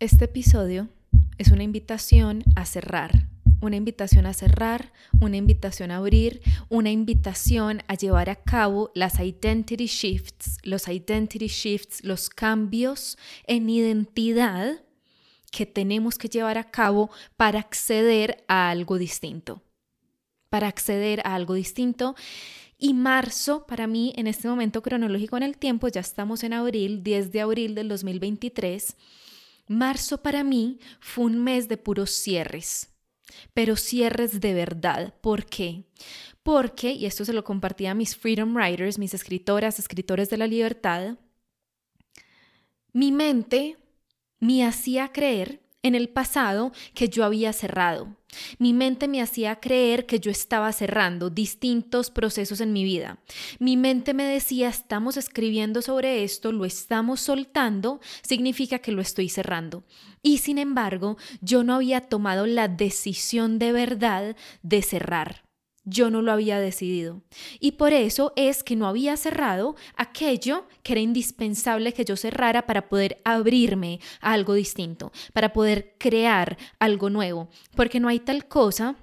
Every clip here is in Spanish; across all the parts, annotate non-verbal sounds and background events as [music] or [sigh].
Este episodio es una invitación a cerrar, una invitación a cerrar, una invitación a abrir, una invitación a llevar a cabo las identity shifts, los identity shifts, los cambios en identidad que tenemos que llevar a cabo para acceder a algo distinto, para acceder a algo distinto. Y marzo, para mí, en este momento cronológico en el tiempo, ya estamos en abril, 10 de abril del 2023 Marzo para mí fue un mes de puros cierres, pero cierres de verdad. ¿Por qué? Porque, y esto se lo compartía a mis Freedom Writers, mis escritoras, escritores de la libertad, mi mente me hacía creer en el pasado que yo había cerrado. Mi mente me hacía creer que yo estaba cerrando distintos procesos en mi vida. Mi mente me decía, estamos escribiendo sobre esto, lo estamos soltando, significa que lo estoy cerrando. Y sin embargo, yo no había tomado la decisión de verdad de cerrar yo no lo había decidido. Y por eso es que no había cerrado aquello que era indispensable que yo cerrara para poder abrirme a algo distinto, para poder crear algo nuevo. Porque no hay tal cosa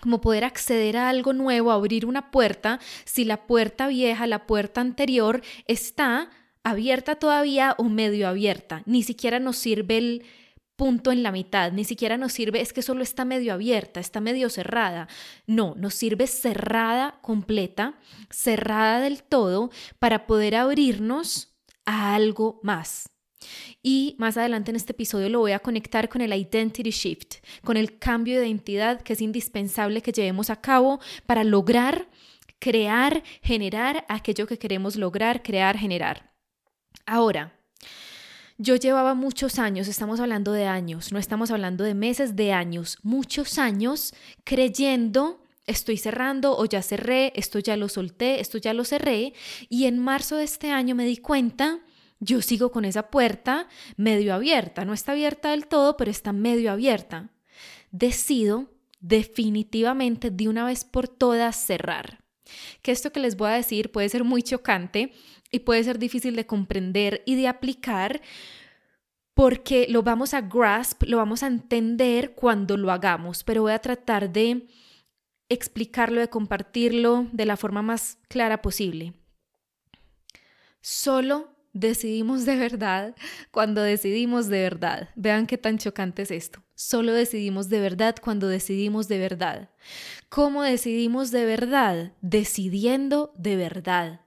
como poder acceder a algo nuevo, abrir una puerta, si la puerta vieja, la puerta anterior está abierta todavía o medio abierta. Ni siquiera nos sirve el punto en la mitad, ni siquiera nos sirve, es que solo está medio abierta, está medio cerrada. No, nos sirve cerrada completa, cerrada del todo, para poder abrirnos a algo más. Y más adelante en este episodio lo voy a conectar con el identity shift, con el cambio de identidad que es indispensable que llevemos a cabo para lograr crear, generar aquello que queremos lograr, crear, generar. Ahora, yo llevaba muchos años, estamos hablando de años, no estamos hablando de meses, de años, muchos años creyendo estoy cerrando o ya cerré, esto ya lo solté, esto ya lo cerré y en marzo de este año me di cuenta, yo sigo con esa puerta medio abierta, no está abierta del todo, pero está medio abierta. Decido definitivamente de una vez por todas cerrar. Que esto que les voy a decir puede ser muy chocante, y puede ser difícil de comprender y de aplicar porque lo vamos a grasp, lo vamos a entender cuando lo hagamos, pero voy a tratar de explicarlo, de compartirlo de la forma más clara posible. Solo decidimos de verdad cuando decidimos de verdad. Vean qué tan chocante es esto. Solo decidimos de verdad cuando decidimos de verdad. ¿Cómo decidimos de verdad? Decidiendo de verdad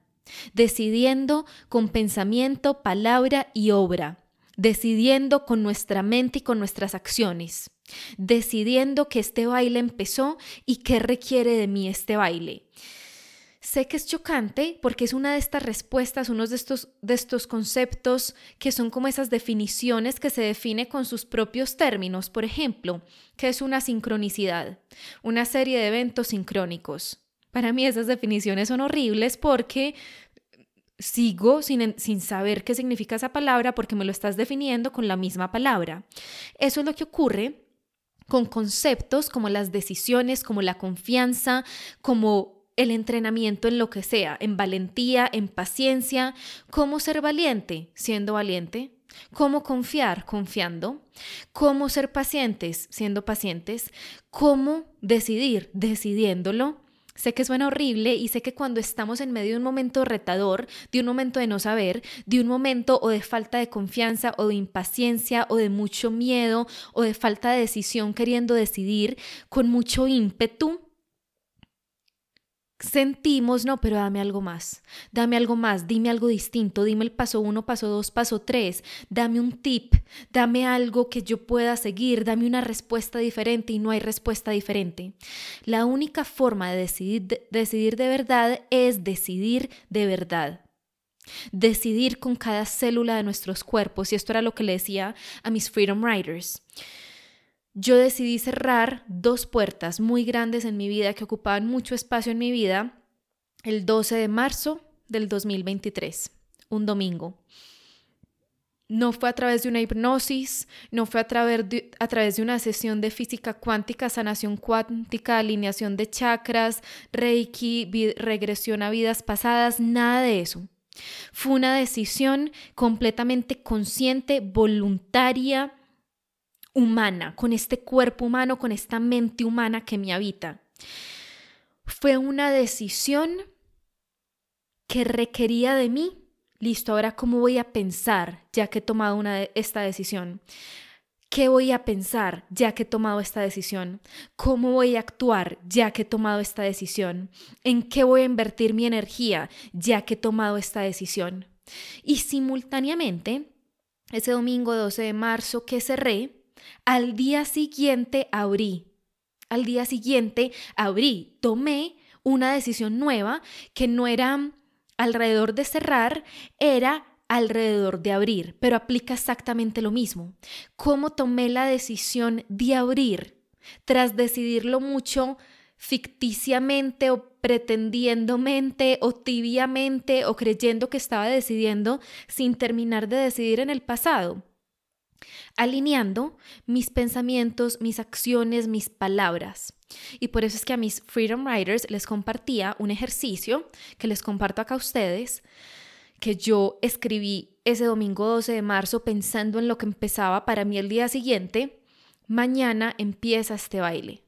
decidiendo con pensamiento, palabra y obra, decidiendo con nuestra mente y con nuestras acciones, decidiendo que este baile empezó y qué requiere de mí este baile. Sé que es chocante porque es una de estas respuestas, uno de estos, de estos conceptos que son como esas definiciones que se define con sus propios términos. Por ejemplo, ¿qué es una sincronicidad? Una serie de eventos sincrónicos. Para mí esas definiciones son horribles porque sigo sin, sin, saber qué significa esa palabra porque me lo estás definiendo con la misma palabra. Eso es lo que ocurre con conceptos como las decisiones, como la confianza, como el entrenamiento en lo que sea, en valentía, en paciencia, cómo ser valiente, siendo valiente, cómo confiar, confiando, cómo ser pacientes, siendo pacientes, cómo decidir, decidiéndolo, Sé que suena horrible y sé que cuando estamos en medio de un momento retador, de un momento de no saber, de un momento o de falta de confianza o de impaciencia o de mucho miedo o de falta de decisión queriendo decidir con mucho ímpetu, sentimos, no, pero dame algo más, dame algo más, dime algo distinto, dime el paso uno, paso dos, paso tres, dame un tip, dame algo que yo pueda seguir, dame una respuesta diferente y no hay respuesta diferente. La única forma de decidir de, decidir de verdad es decidir de verdad. Decidir con cada célula de nuestros cuerpos, y esto era lo que le decía a mis Freedom Riders yo decidí cerrar dos puertas muy grandes en mi vida que ocupaban mucho espacio en mi vida el 12 de marzo del 2023, un domingo. No fue a través de una hipnosis, no fue a través de, a través de una sesión de física cuántica, sanación cuántica, alineación de chakras, reiki, regresión a vidas pasadas, nada de eso. Fue una decisión completamente consciente, voluntaria, humana, con este cuerpo humano, con esta mente humana que me habita. Fue una decisión que requería de mí. Listo, ahora cómo voy a pensar ya que he tomado una esta decisión. ¿Qué voy a pensar ya que he tomado esta decisión? ¿Cómo voy a actuar ya que he tomado esta decisión? ¿En qué voy a invertir mi energía ya que he tomado esta decisión? Y simultáneamente, ese domingo 12 de marzo que cerré, al día siguiente abrí. Al día siguiente abrí, tomé una decisión nueva que no era alrededor de cerrar, era alrededor de abrir, pero aplica exactamente lo mismo. ¿Cómo tomé la decisión de abrir tras decidirlo mucho ficticiamente o pretendiendomente o tibiamente o creyendo que estaba decidiendo sin terminar de decidir en el pasado? Alineando mis pensamientos, mis acciones, mis palabras. Y por eso es que a mis Freedom Writers les compartía un ejercicio que les comparto acá a ustedes, que yo escribí ese domingo 12 de marzo pensando en lo que empezaba para mí el día siguiente. Mañana empieza este baile.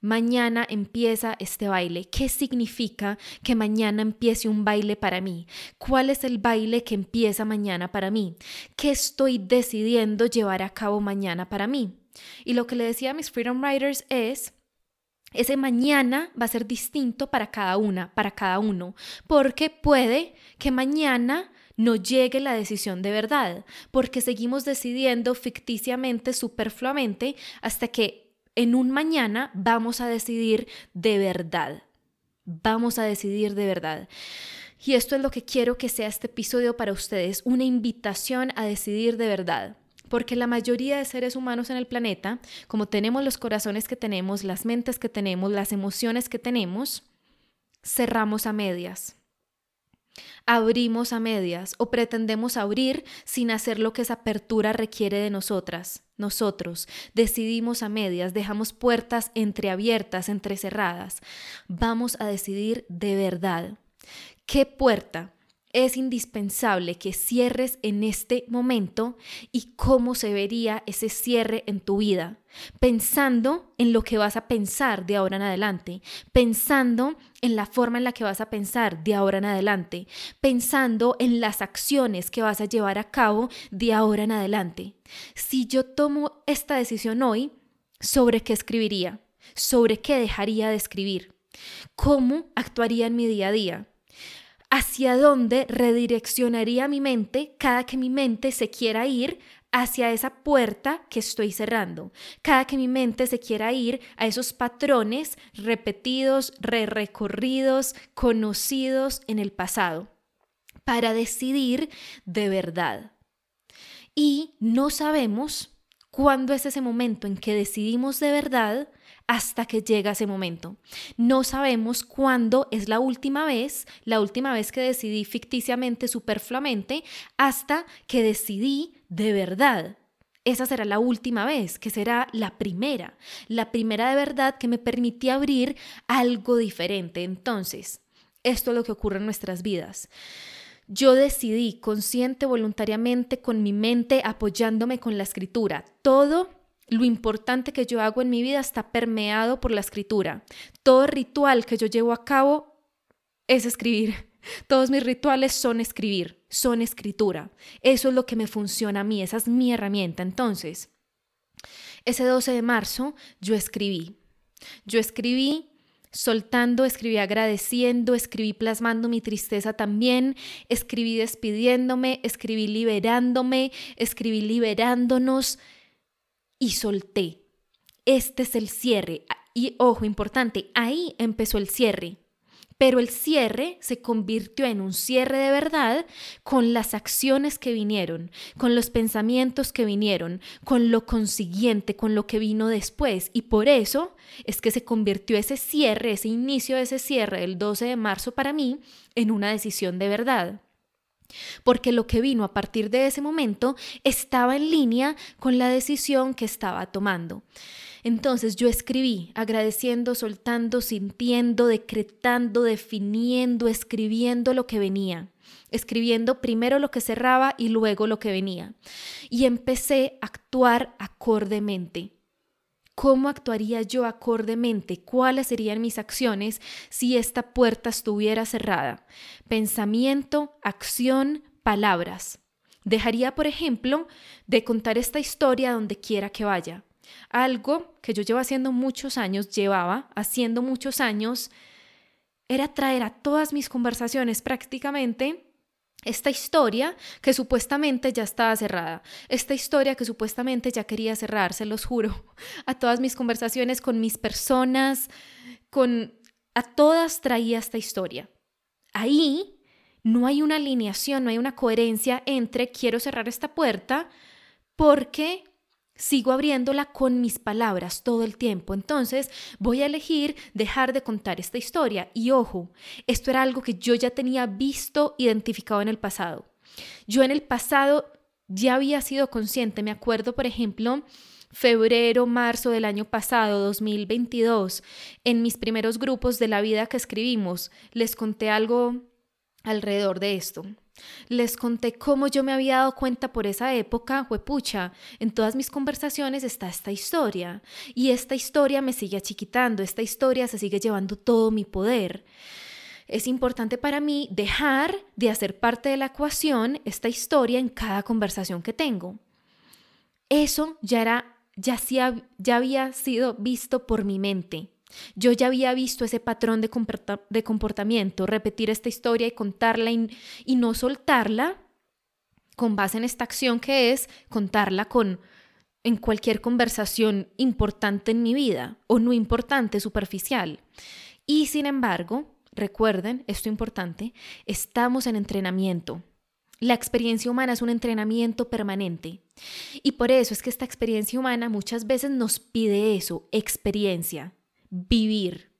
Mañana empieza este baile. ¿Qué significa que mañana empiece un baile para mí? ¿Cuál es el baile que empieza mañana para mí? ¿Qué estoy decidiendo llevar a cabo mañana para mí? Y lo que le decía a mis Freedom Writers es, ese mañana va a ser distinto para cada una, para cada uno, porque puede que mañana no llegue la decisión de verdad, porque seguimos decidiendo ficticiamente, superfluamente, hasta que en un mañana vamos a decidir de verdad. Vamos a decidir de verdad. Y esto es lo que quiero que sea este episodio para ustedes, una invitación a decidir de verdad. Porque la mayoría de seres humanos en el planeta, como tenemos los corazones que tenemos, las mentes que tenemos, las emociones que tenemos, cerramos a medias abrimos a medias o pretendemos abrir sin hacer lo que esa apertura requiere de nosotras. Nosotros decidimos a medias, dejamos puertas entreabiertas, entrecerradas. Vamos a decidir de verdad. ¿Qué puerta es indispensable que cierres en este momento y cómo se vería ese cierre en tu vida, pensando en lo que vas a pensar de ahora en adelante, pensando en la forma en la que vas a pensar de ahora en adelante, pensando en las acciones que vas a llevar a cabo de ahora en adelante. Si yo tomo esta decisión hoy, ¿sobre qué escribiría? ¿Sobre qué dejaría de escribir? ¿Cómo actuaría en mi día a día? Hacia dónde redireccionaría mi mente cada que mi mente se quiera ir hacia esa puerta que estoy cerrando, cada que mi mente se quiera ir a esos patrones repetidos, re recorridos, conocidos en el pasado, para decidir de verdad. Y no sabemos cuándo es ese momento en que decidimos de verdad hasta que llega ese momento. No sabemos cuándo es la última vez, la última vez que decidí ficticiamente, superfluamente, hasta que decidí de verdad. Esa será la última vez, que será la primera, la primera de verdad que me permití abrir algo diferente. Entonces, esto es lo que ocurre en nuestras vidas. Yo decidí consciente, voluntariamente, con mi mente, apoyándome con la escritura. Todo lo importante que yo hago en mi vida está permeado por la escritura. Todo ritual que yo llevo a cabo es escribir. [laughs] Todos mis rituales son escribir, son escritura. Eso es lo que me funciona a mí, esa es mi herramienta. Entonces, ese 12 de marzo yo escribí. Yo escribí soltando, escribí agradeciendo, escribí plasmando mi tristeza también, escribí despidiéndome, escribí liberándome, escribí liberándonos, y solté. Este es el cierre. Y ojo, importante, ahí empezó el cierre. Pero el cierre se convirtió en un cierre de verdad con las acciones que vinieron, con los pensamientos que vinieron, con lo consiguiente, con lo que vino después. Y por eso es que se convirtió ese cierre, ese inicio de ese cierre del 12 de marzo para mí, en una decisión de verdad porque lo que vino a partir de ese momento estaba en línea con la decisión que estaba tomando. Entonces yo escribí, agradeciendo, soltando, sintiendo, decretando, definiendo, escribiendo lo que venía. escribiendo primero lo que cerraba y luego lo que venía. Y empecé a actuar acordemente. ¿Cómo actuaría yo acordemente? ¿Cuáles serían mis acciones si esta puerta estuviera cerrada? Pensamiento, acción, palabras. Dejaría, por ejemplo, de contar esta historia donde quiera que vaya. Algo que yo llevo haciendo muchos años, llevaba haciendo muchos años, era traer a todas mis conversaciones prácticamente esta historia que supuestamente ya estaba cerrada, esta historia que supuestamente ya quería cerrar, se los juro, [laughs] a todas mis conversaciones con mis personas, con a todas traía esta historia. Ahí no hay una alineación, no hay una coherencia entre quiero cerrar esta puerta porque Sigo abriéndola con mis palabras todo el tiempo. Entonces voy a elegir dejar de contar esta historia. Y ojo, esto era algo que yo ya tenía visto, identificado en el pasado. Yo en el pasado ya había sido consciente. Me acuerdo, por ejemplo, febrero, marzo del año pasado, 2022, en mis primeros grupos de la vida que escribimos, les conté algo alrededor de esto. Les conté cómo yo me había dado cuenta por esa época, huepucha, en todas mis conversaciones está esta historia y esta historia me sigue achiquitando, esta historia se sigue llevando todo mi poder. Es importante para mí dejar de hacer parte de la ecuación esta historia en cada conversación que tengo. Eso ya era ya, ya había sido visto por mi mente. Yo ya había visto ese patrón de, comportamiento, repetir esta historia y contarla y, no soltarla con base en esta acción que es contarla con en cualquier conversación importante en mi vida o no importante, superficial. Y sin embargo, recuerden, esto importante, estamos en entrenamiento. La experiencia humana es un entrenamiento permanente. Y por eso es que esta experiencia humana muchas veces nos pide eso, experiencia vivir.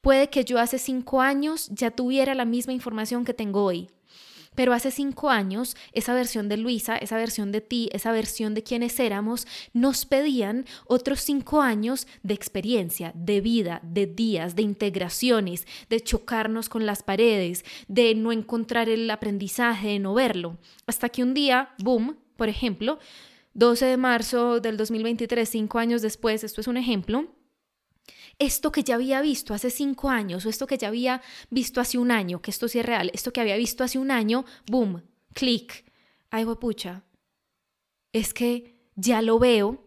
Puede que yo hace cinco años ya tuviera la misma información que tengo hoy, pero hace cinco años esa versión de Luisa, esa versión de ti, esa versión de quienes éramos, nos pedían otros cinco años de experiencia, de vida, de días, de integraciones, de chocarnos con las paredes, de no encontrar el aprendizaje, de no verlo. Hasta que un día, boom, por ejemplo, 12 de marzo del 2023, cinco años después, esto es un ejemplo, esto que ya había visto hace cinco años o esto que ya había visto hace un año, que esto sí es real, esto que había visto hace un año, boom, clic. Ay, pucha, es que ya lo veo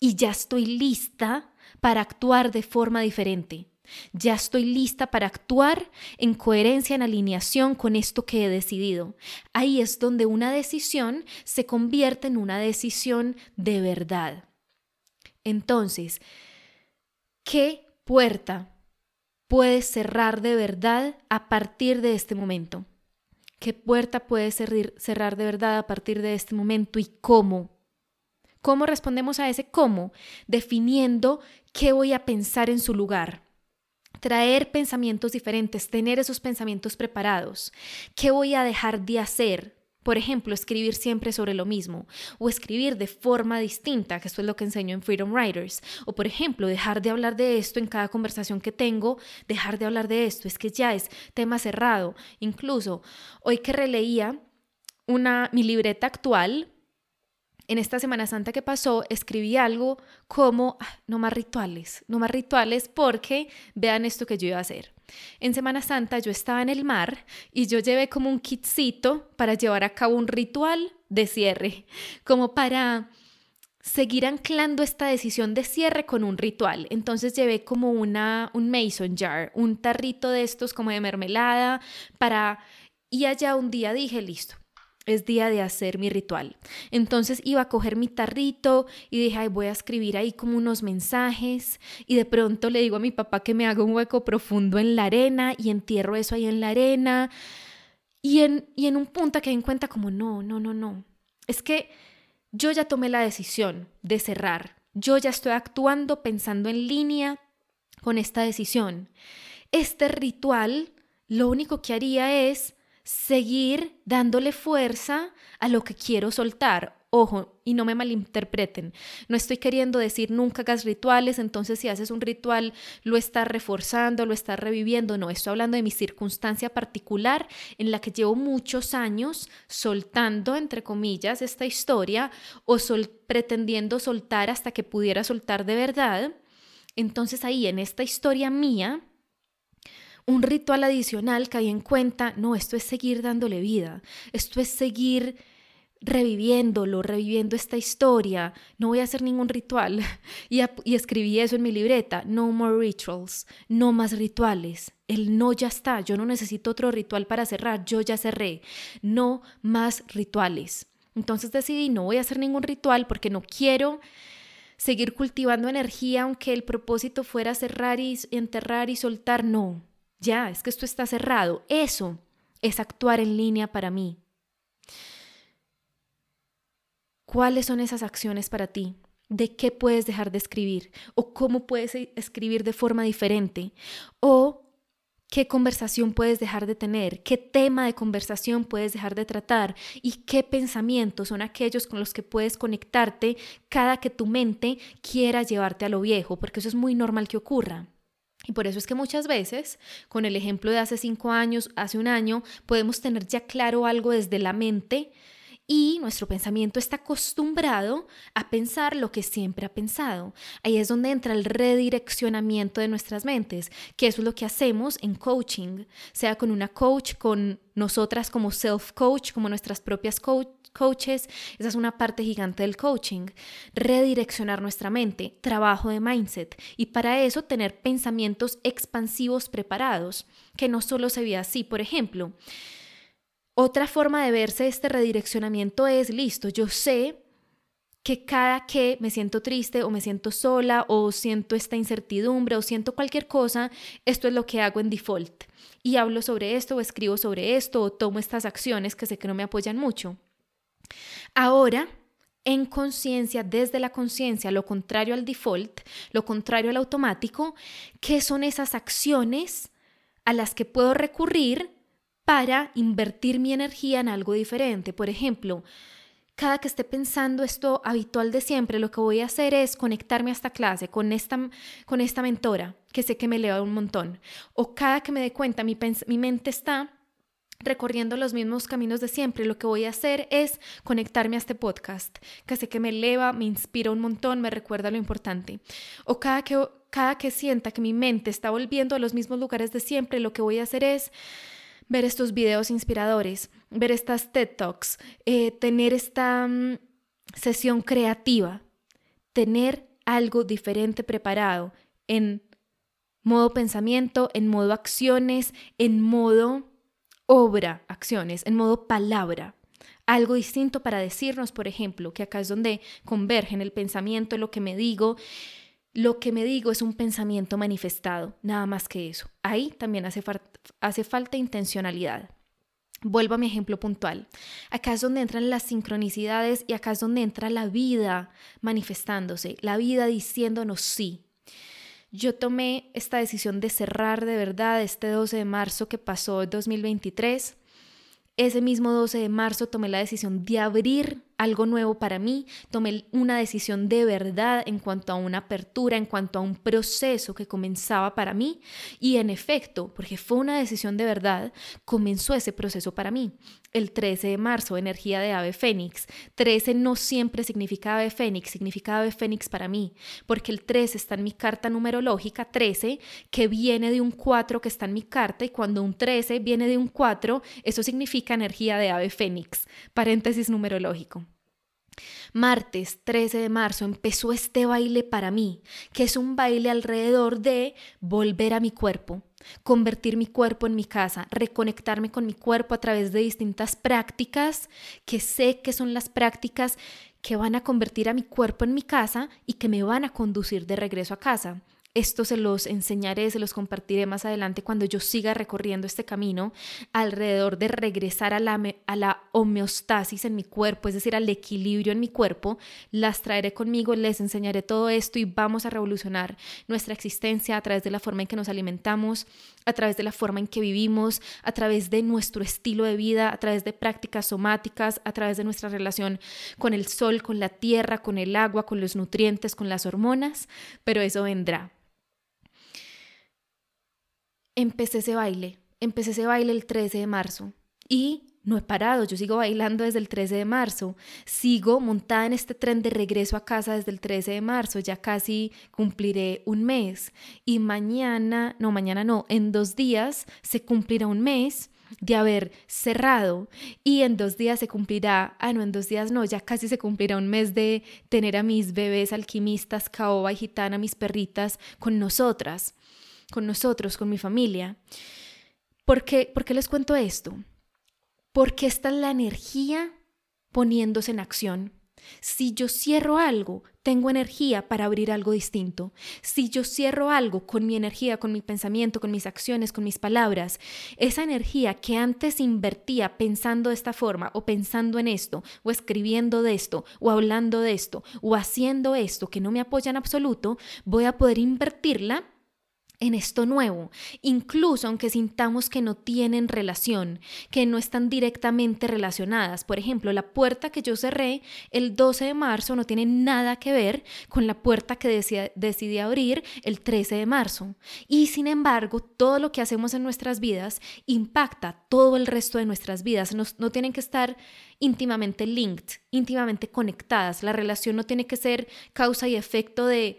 y ya estoy lista para actuar de forma diferente. Ya estoy lista para actuar en coherencia, en alineación con esto que he decidido. Ahí es donde una decisión se convierte en una decisión de verdad. Entonces, ¿Qué puerta puedes cerrar de verdad a partir de este momento? ¿Qué puerta puedes cerrar de verdad a partir de este momento y cómo? ¿Cómo respondemos a ese cómo? Definiendo qué voy a pensar en su lugar. Traer pensamientos diferentes, tener esos pensamientos preparados. ¿Qué voy a dejar de hacer? Por ejemplo, escribir siempre sobre lo mismo o escribir de forma distinta, que esto es lo que enseño en Freedom Writers. O por ejemplo, dejar de hablar de esto en cada conversación que tengo, dejar de hablar de esto, es que ya es tema cerrado. Incluso hoy que releía una, mi libreta actual, en esta Semana Santa que pasó, escribí algo como, ah, no más rituales, no más rituales porque vean esto que yo iba a hacer. En Semana Santa yo estaba en el mar y yo llevé como un kitcito para llevar a cabo un ritual de cierre, como para seguir anclando esta decisión de cierre con un ritual. Entonces llevé como una, un mason jar, un tarrito de estos como de mermelada para... Y allá un día dije, listo, es día de hacer mi ritual. Entonces iba a coger mi tarrito y dije, Ay, voy a escribir ahí como unos mensajes y de pronto le digo a mi papá que me haga un hueco profundo en la arena y entierro eso ahí en la arena. Y en, y en un punto que en cuenta como, no, no, no, no. Es que yo ya tomé la decisión de cerrar. Yo ya estoy actuando pensando en línea con esta decisión. Este ritual lo único que haría es seguir dándole fuerza a lo que quiero soltar Ojo, y no me malinterpreten. No estoy queriendo decir nunca hagas rituales, entonces si haces un ritual lo estás reforzando, lo estás reviviendo. No, estoy hablando de mi circunstancia particular en la que llevo muchos años soltando, entre comillas, esta historia o pretendiendo soltar hasta que pudiera soltar de verdad. Entonces ahí en esta historia mía, un ritual adicional caí en cuenta, no, esto es seguir dándole vida, esto es seguir reviviéndolo, reviviendo esta historia, no voy a hacer ningún ritual. [laughs] Y, y, escribí eso en mi libreta, no more rituals, no más rituales. El no ya está, yo no necesito otro ritual para cerrar, yo ya cerré, no más rituales. Entonces decidí, no voy a hacer ningún ritual porque no quiero seguir cultivando energía aunque el propósito fuera cerrar y enterrar y soltar, no ya, es que esto está cerrado. Eso es actuar en línea para mí. ¿Cuáles son esas acciones para ti? ¿De qué puedes dejar de escribir? ¿O cómo puedes escribir de forma diferente? ¿O qué conversación puedes dejar de tener? ¿Qué tema de conversación puedes dejar de tratar? ¿Y qué pensamientos son aquellos con los que puedes conectarte cada que tu mente quiera llevarte a lo viejo? Porque eso es muy normal que ocurra. Y por eso es que muchas veces, con el ejemplo de hace cinco años, hace un año, podemos tener ya claro algo desde la mente y nuestro pensamiento está acostumbrado a pensar lo que siempre ha pensado. Ahí es donde entra el redireccionamiento de nuestras mentes, que es lo que hacemos en coaching, sea con una coach, con nosotras como self-coach, como nuestras propias coach, coaches, esa es una parte gigante del coaching, redireccionar nuestra mente, trabajo de mindset y para eso tener pensamientos expansivos preparados, que no solo se ve así, por ejemplo. Otra forma de verse este redireccionamiento es, listo, yo sé que cada que me siento triste o me siento sola o siento esta incertidumbre o siento cualquier cosa, esto es lo que hago en default. Y hablo sobre esto o escribo sobre esto o tomo estas acciones que sé que no me apoyan mucho. Ahora, en conciencia, desde la conciencia, lo contrario al default, lo contrario al automático, ¿qué son esas acciones a las que puedo recurrir para invertir mi energía en algo diferente? Por ejemplo, cada que esté pensando esto habitual de siempre, lo que voy a hacer es conectarme a esta clase con esta, con esta mentora, que sé que me eleva un montón. O cada que me dé cuenta, mi, mi mente está recorriendo los mismos caminos de siempre, lo que voy a hacer es conectarme a este podcast, que sé que me eleva, me inspira un montón, me recuerda lo importante. O cada que, cada que sienta que mi mente está volviendo a los mismos lugares de siempre, lo que voy a hacer es ver estos videos inspiradores, ver estas TED Talks, eh, tener esta mm, sesión creativa, tener algo diferente preparado en modo pensamiento, en modo acciones, en modo obra, acciones, en modo palabra. Algo distinto para decirnos, por ejemplo, que acá es donde convergen el pensamiento, lo que me digo. Lo que me digo es un pensamiento manifestado, nada más que eso. Ahí también hace, falta intencionalidad. Vuelvo a mi ejemplo puntual. Acá es donde entran las sincronicidades y acá es donde entra la vida manifestándose, la vida diciéndonos sí, yo tomé esta decisión de cerrar de verdad este 12 de marzo que pasó en 2023. Ese mismo 12 de marzo tomé la decisión de abrir algo nuevo para mí, tomé una decisión de verdad en cuanto a una apertura, en cuanto a un proceso que comenzaba para mí y en efecto, porque fue una decisión de verdad, comenzó ese proceso para mí. El 13 de marzo, energía de ave fénix. 13 no siempre significa ave fénix, significa ave fénix para mí, porque el 13 está en mi carta numerológica, 13, que viene de un 4 que está en mi carta y cuando un 13 viene de un 4, eso significa energía de ave fénix, paréntesis numerológico. Martes 13 de marzo empezó este baile para mí, que es un baile alrededor de volver a mi cuerpo, convertir mi cuerpo en mi casa, reconectarme con mi cuerpo a través de distintas prácticas que sé que son las prácticas que van a convertir a mi cuerpo en mi casa y que me van a conducir de regreso a casa. Esto se los enseñaré, se los compartiré más adelante cuando yo siga recorriendo este camino alrededor de regresar a la, a la homeostasis en mi cuerpo, es decir, al equilibrio en mi cuerpo. Las traeré conmigo, les enseñaré todo esto y vamos a revolucionar nuestra existencia a través de la forma en que nos alimentamos, a través de la forma en que vivimos, a través de nuestro estilo de vida, a través de prácticas somáticas, a través de nuestra relación con el sol, con la tierra, con el agua, con los nutrientes, con las hormonas, pero eso vendrá empecé ese baile. Empecé ese baile el 13 de marzo. Y no he parado, yo sigo bailando desde el 13 de marzo, sigo montada en este tren de regreso a casa desde el 13 de marzo, ya casi cumpliré un mes. Y mañana, no, mañana no, en dos días se cumplirá un mes de haber cerrado. Y en dos días se cumplirá, ah no, en dos días no, ya casi se cumplirá un mes de tener a mis bebés alquimistas, caoba y gitana, mis perritas con nosotras con nosotros, con mi familia. ¿Por qué, ¿Por qué les cuento esto? Porque esta es la energía poniéndose en acción. Si yo cierro algo, tengo energía para abrir algo distinto. Si yo cierro algo con mi energía, con mi pensamiento, con mis acciones, con mis palabras, esa energía que antes invertía pensando de esta forma o pensando en esto o escribiendo de esto o hablando de esto o haciendo esto que no me apoya en absoluto, voy a poder invertirla en esto nuevo, incluso aunque sintamos que no tienen relación, que no están directamente relacionadas. Por ejemplo, la puerta que yo cerré el 12 de marzo no tiene nada que ver con la puerta que decidí abrir el 13 de marzo. Y sin embargo, todo lo que hacemos en nuestras vidas impacta todo el resto de nuestras vidas. No, tienen que estar íntimamente linked, íntimamente conectadas. La relación no tiene que ser causa y efecto de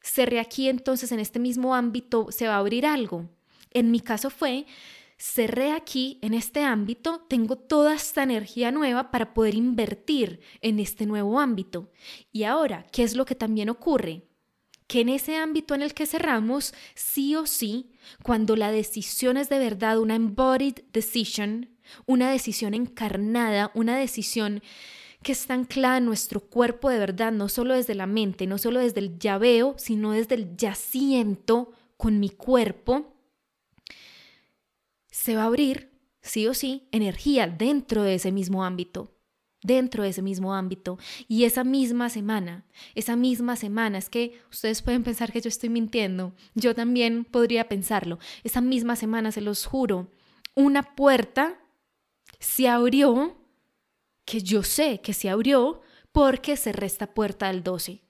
cerré aquí, entonces en este mismo ámbito se va a abrir algo. En mi caso fue, cerré aquí, en este ámbito, tengo toda esta energía nueva para poder invertir en este nuevo ámbito. Y ahora, ¿qué es lo que también ocurre? Que en ese ámbito en el que cerramos, sí o sí, cuando la decisión es de verdad una embodied decision, una decisión encarnada, una decisión que está anclada en nuestro cuerpo de verdad, no solo desde la mente, no solo desde el ya veo, sino desde el ya siento con mi cuerpo, se va a abrir, sí o sí, energía dentro de ese mismo ámbito dentro de ese mismo ámbito. Y esa misma semana, esa misma semana, es que ustedes pueden pensar que yo estoy mintiendo, yo también podría pensarlo, esa misma semana, se los juro, una puerta se abrió que yo sé que se abrió porque cerré esta puerta del 12.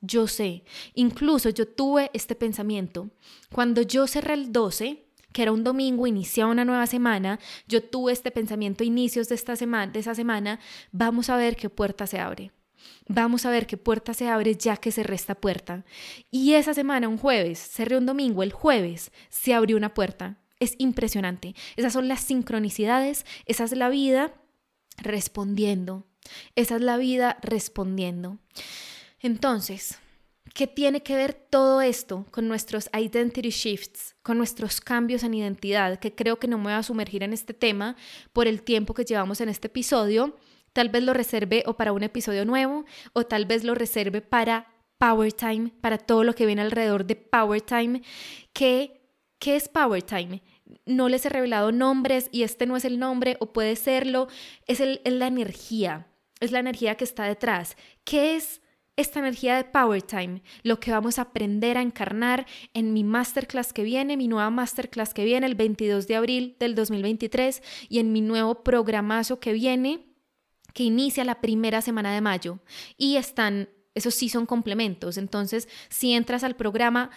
Yo sé, incluso yo tuve este pensamiento. Cuando yo cerré el 12, que era un domingo, iniciaba una nueva semana, yo tuve este pensamiento inicios de, esta semana, de esa semana, vamos a ver qué puerta se abre. Vamos a ver qué puerta se abre ya que cerré esta puerta. Y esa semana, un jueves, cerré un domingo, el jueves se abrió una puerta. Es impresionante. Esas son las sincronicidades, esa es la vida respondiendo. Esa es la vida respondiendo. Entonces, ¿qué tiene que ver todo esto con nuestros identity shifts, con nuestros cambios en identidad? Que creo que no me voy a sumergir en este tema por el tiempo que llevamos en este episodio. Tal vez lo reserve o para un episodio nuevo o tal vez lo reserve para Power Time, para todo lo que viene alrededor de Power Time. ¿Qué, qué es Power Time? No les he revelado nombres y este no es el nombre o puede serlo, es, el, la energía, es la energía que está detrás. ¿Qué es esta energía de Power Time? Lo que vamos a aprender a encarnar en mi masterclass que viene, mi nueva masterclass que viene el 22 de abril del 2023 y en mi nuevo programazo que viene que inicia la primera semana de mayo y están esos sí son complementos. Entonces, si entras al programa,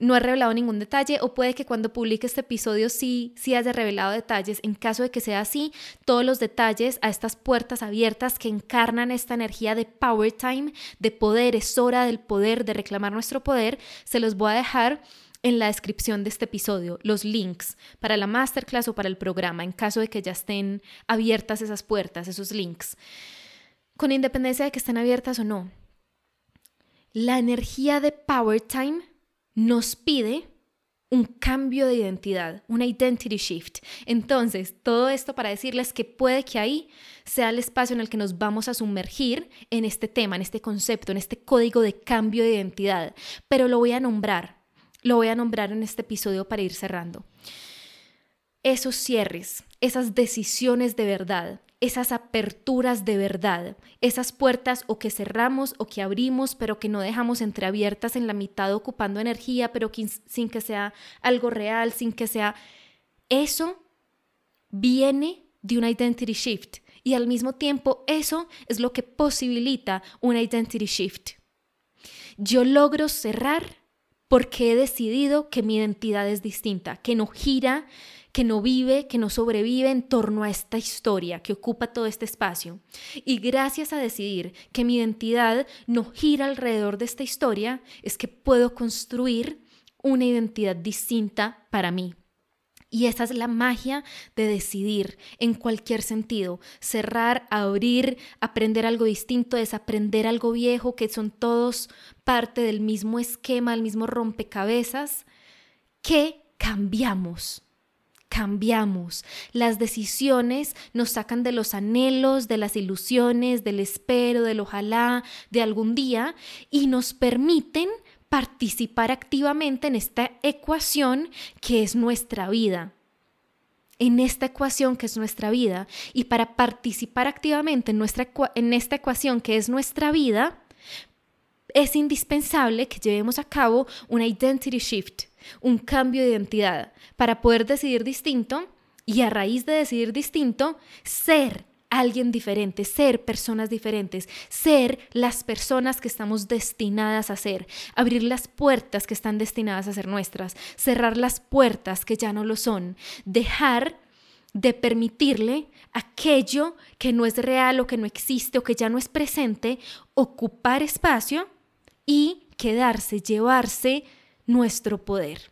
no he revelado ningún detalle o puede que cuando publique este episodio sí, sí haya revelado detalles. En caso de que sea así, todos los detalles a estas puertas abiertas que encarnan esta energía de power time, de poder, es hora del poder, de reclamar nuestro poder, se los voy a dejar en la descripción de este episodio, los links para la masterclass o para el programa, en caso de que ya estén abiertas esas puertas, esos links, con independencia de que estén abiertas o no. La energía de Power Time nos pide un cambio de identidad, una identity shift. Entonces, todo esto para decirles que puede que ahí sea el espacio en el que nos vamos a sumergir en este tema, en este concepto, en este código de cambio de identidad. Pero lo voy a nombrar, lo voy a nombrar en este episodio para ir cerrando. Esos cierres, esas decisiones de verdad, esas aperturas de verdad, esas puertas o que cerramos o que abrimos, pero que no dejamos entreabiertas en la mitad ocupando energía, pero sin que sea algo real, sin que sea... Eso viene de una identity shift y al mismo tiempo eso es lo que posibilita una identity shift. Yo logro cerrar porque he decidido que mi identidad es distinta, que no gira que no vive, que no sobrevive en torno a esta historia que ocupa todo este espacio. Y gracias a decidir que mi identidad no gira alrededor de esta historia, es que puedo construir una identidad distinta para mí. Y esa es la magia de decidir en cualquier sentido. Cerrar, abrir, aprender algo distinto, desaprender algo viejo, que son todos parte del mismo esquema, el mismo rompecabezas, que cambiamos cambiamos. Las decisiones nos sacan de los anhelos, de las ilusiones, del espero, del ojalá, de algún día y nos permiten participar activamente en esta ecuación que es nuestra vida en esta ecuación que es nuestra vida. Y para participar activamente en, nuestra, en esta ecuación que es nuestra vida, es indispensable que llevemos a cabo una identity shift, un cambio de identidad, para poder decidir distinto y a raíz de decidir distinto, ser alguien diferente, ser personas diferentes, ser las personas que estamos destinadas a ser, abrir las puertas que están destinadas a ser nuestras, cerrar las puertas que ya no lo son, dejar de permitirle aquello que no es real o que no existe o que ya no es presente, ocupar espacio y quedarse, llevarse nuestro poder.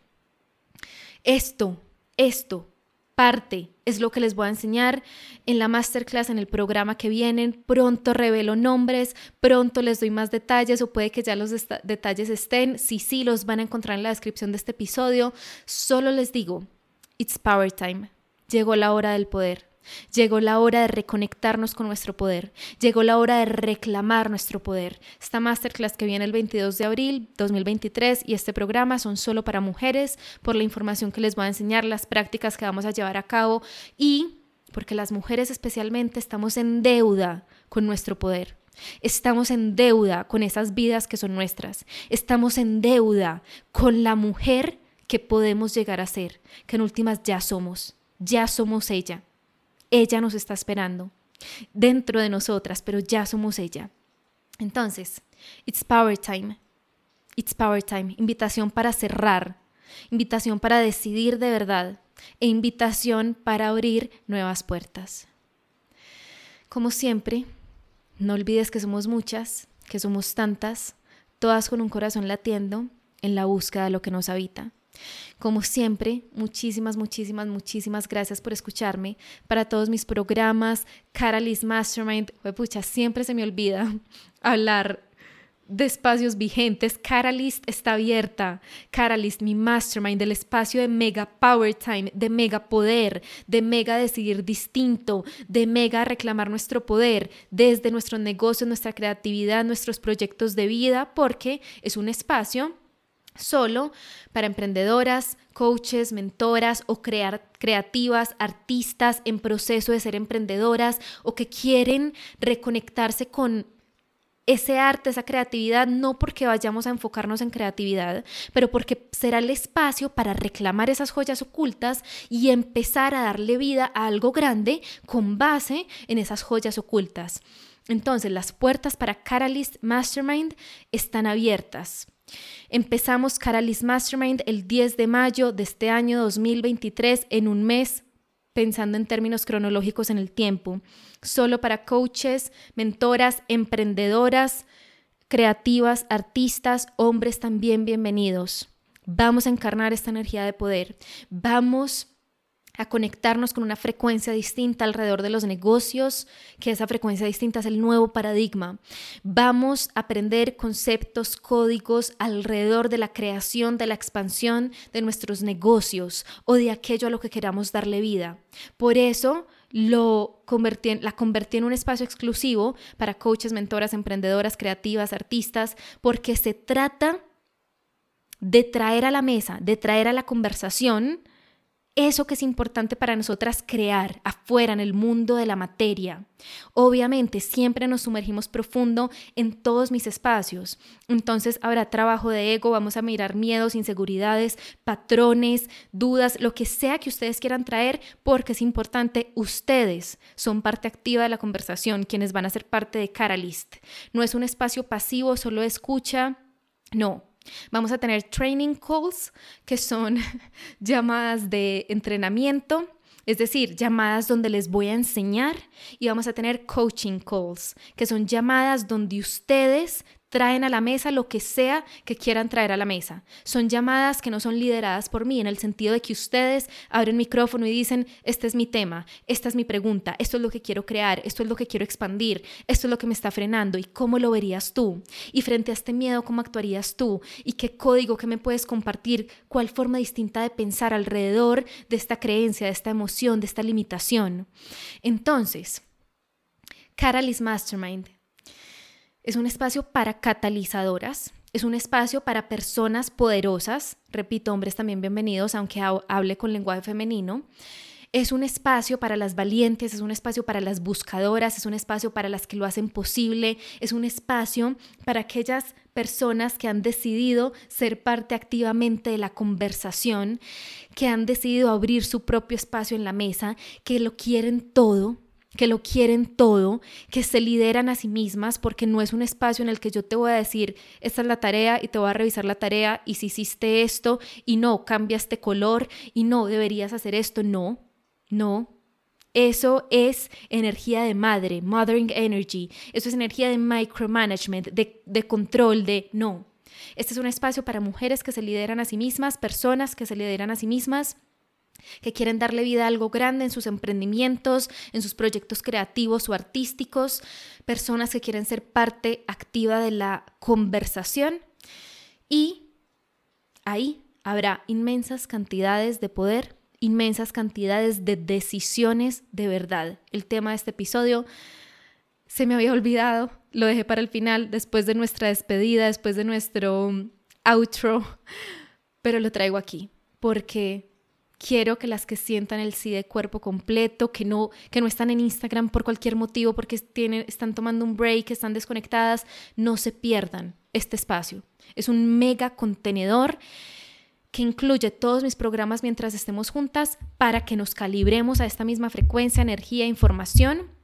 Esto, esto, parte es lo que les voy a enseñar en la masterclass, en el programa que vienen. Pronto revelo nombres, pronto les doy más detalles o puede que ya los detalles estén. Si sí, los van a encontrar en la descripción de este episodio. Solo les digo, it's power time. Llegó la hora del poder. Llegó la hora de reconectarnos con nuestro poder. Llegó la hora de reclamar nuestro poder. Esta masterclass que viene el 22 de abril 2023 y este programa son solo para mujeres por la información que les voy a enseñar, las prácticas que vamos a llevar a cabo y porque las mujeres especialmente estamos en deuda con nuestro poder. Estamos en deuda con esas vidas que son nuestras. Estamos en deuda con la mujer que podemos llegar a ser, que en últimas ya somos. Ya somos ella. Ella nos está esperando dentro de nosotras, pero ya somos ella. Entonces, it's power time. It's power time. Invitación para cerrar, invitación para decidir de verdad e invitación para abrir nuevas puertas. Como siempre, no olvides que somos muchas, que somos tantas, todas con un corazón latiendo en la búsqueda de lo que nos habita. Como siempre, muchísimas, muchísimas, muchísimas gracias por escucharme. Para todos mis programas, Caralis Mastermind, pucha, siempre se me olvida [laughs] hablar de espacios vigentes. Caralist está abierta. Caralist, mi mastermind, del espacio de mega power time, de mega poder, de mega decidir distinto, de mega reclamar nuestro poder desde nuestros negocios, nuestra creatividad, nuestros proyectos de vida, porque es un espacio solo para emprendedoras, coaches, mentoras o crear, creativas, artistas en proceso de ser emprendedoras o que quieren reconectarse con ese arte, esa creatividad, no porque vayamos a enfocarnos en creatividad, pero porque será el espacio para reclamar esas joyas ocultas y empezar a darle vida a algo grande con base en esas joyas ocultas. Entonces, las puertas para Catalyst Mastermind están abiertas. Empezamos Caralis Mastermind el 10 de mayo de este año 2023 en un mes, pensando en términos cronológicos en el tiempo, solo para coaches, mentoras, emprendedoras, creativas, artistas, hombres también bienvenidos. Vamos a encarnar esta energía de poder. Vamos a conectarnos con una frecuencia distinta alrededor de los negocios, que esa frecuencia distinta es el nuevo paradigma. Vamos a aprender conceptos, códigos alrededor de la creación, de la expansión de nuestros negocios o de aquello a lo que queramos darle vida. Por eso lo convertí la convertí en un espacio exclusivo para coaches, mentoras, emprendedoras, creativas, artistas, porque se trata de traer a la mesa, de traer a la conversación eso que es importante para nosotras crear afuera en el mundo de la materia. Obviamente, siempre nos sumergimos profundo en todos mis espacios. Entonces, habrá trabajo de ego, vamos a mirar miedos, inseguridades, patrones, dudas, lo que sea que ustedes quieran traer, porque es importante, ustedes son parte activa de la conversación, quienes van a ser parte de Caralist. No es un espacio pasivo, solo escucha. No, Vamos a tener training calls, que son [laughs] llamadas de entrenamiento, es decir, llamadas donde les voy a enseñar y vamos a tener coaching calls, que son llamadas donde ustedes traen a la mesa lo que sea que quieran traer a la mesa. Son llamadas que no son lideradas por mí, en el sentido de que ustedes abren micrófono y dicen, este es mi tema, esta es mi pregunta, esto es lo que quiero crear, esto es lo que quiero expandir, esto es lo que me está frenando y cómo lo verías tú. Y frente a este miedo, ¿cómo actuarías tú? ¿Y qué código que me puedes compartir? ¿Cuál forma distinta de pensar alrededor de esta creencia, de esta emoción, de esta limitación? Entonces, Catalyst Mastermind es un espacio para catalizadoras, es un espacio para personas poderosas, repito, hombres también bienvenidos, aunque hable con lenguaje femenino. Es un espacio para las valientes, es un espacio para las buscadoras, es un espacio para las que lo hacen posible, es un espacio para aquellas personas que han decidido ser parte activamente de la conversación, que han decidido abrir su propio espacio en la mesa, que lo quieren todo, que lo quieren todo, que se lideran a sí mismas, porque no es un espacio en el que yo te voy a decir, esta es la tarea y te voy a revisar la tarea y si hiciste esto y no, cambia este color y no, deberías hacer esto, no, no. Eso es energía de madre, mothering energy. Eso es energía de micromanagement, de, de control, de no. Este es un espacio para mujeres que se lideran a sí mismas, personas que se lideran a sí mismas que quieren darle vida a algo grande en sus emprendimientos, en sus proyectos creativos o artísticos, personas que quieren ser parte activa de la conversación y ahí habrá inmensas cantidades de poder, inmensas cantidades de decisiones de verdad. El tema de este episodio se me había olvidado, lo dejé para el final, después de nuestra despedida, después de nuestro outro, pero lo traigo aquí porque quiero que las que sientan el sí de cuerpo completo, que no, que no están en Instagram por cualquier motivo, porque tienen, están tomando un break, están desconectadas, no se pierdan este espacio. Es un mega contenedor que incluye todos mis programas mientras estemos juntas para que nos calibremos a esta misma frecuencia, energía, información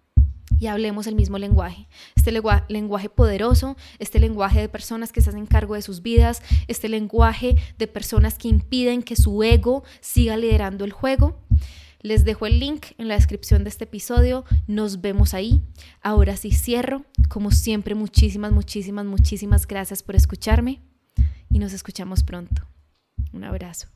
y hablemos el mismo lenguaje. Este lenguaje poderoso, este lenguaje de personas que se hacen cargo de sus vidas, este lenguaje de personas que impiden que su ego siga liderando el juego. Les dejo el link en la descripción de este episodio. Nos vemos ahí. Ahora sí cierro. Como siempre, muchísimas, muchísimas, muchísimas gracias por escucharme y nos escuchamos pronto. Un abrazo.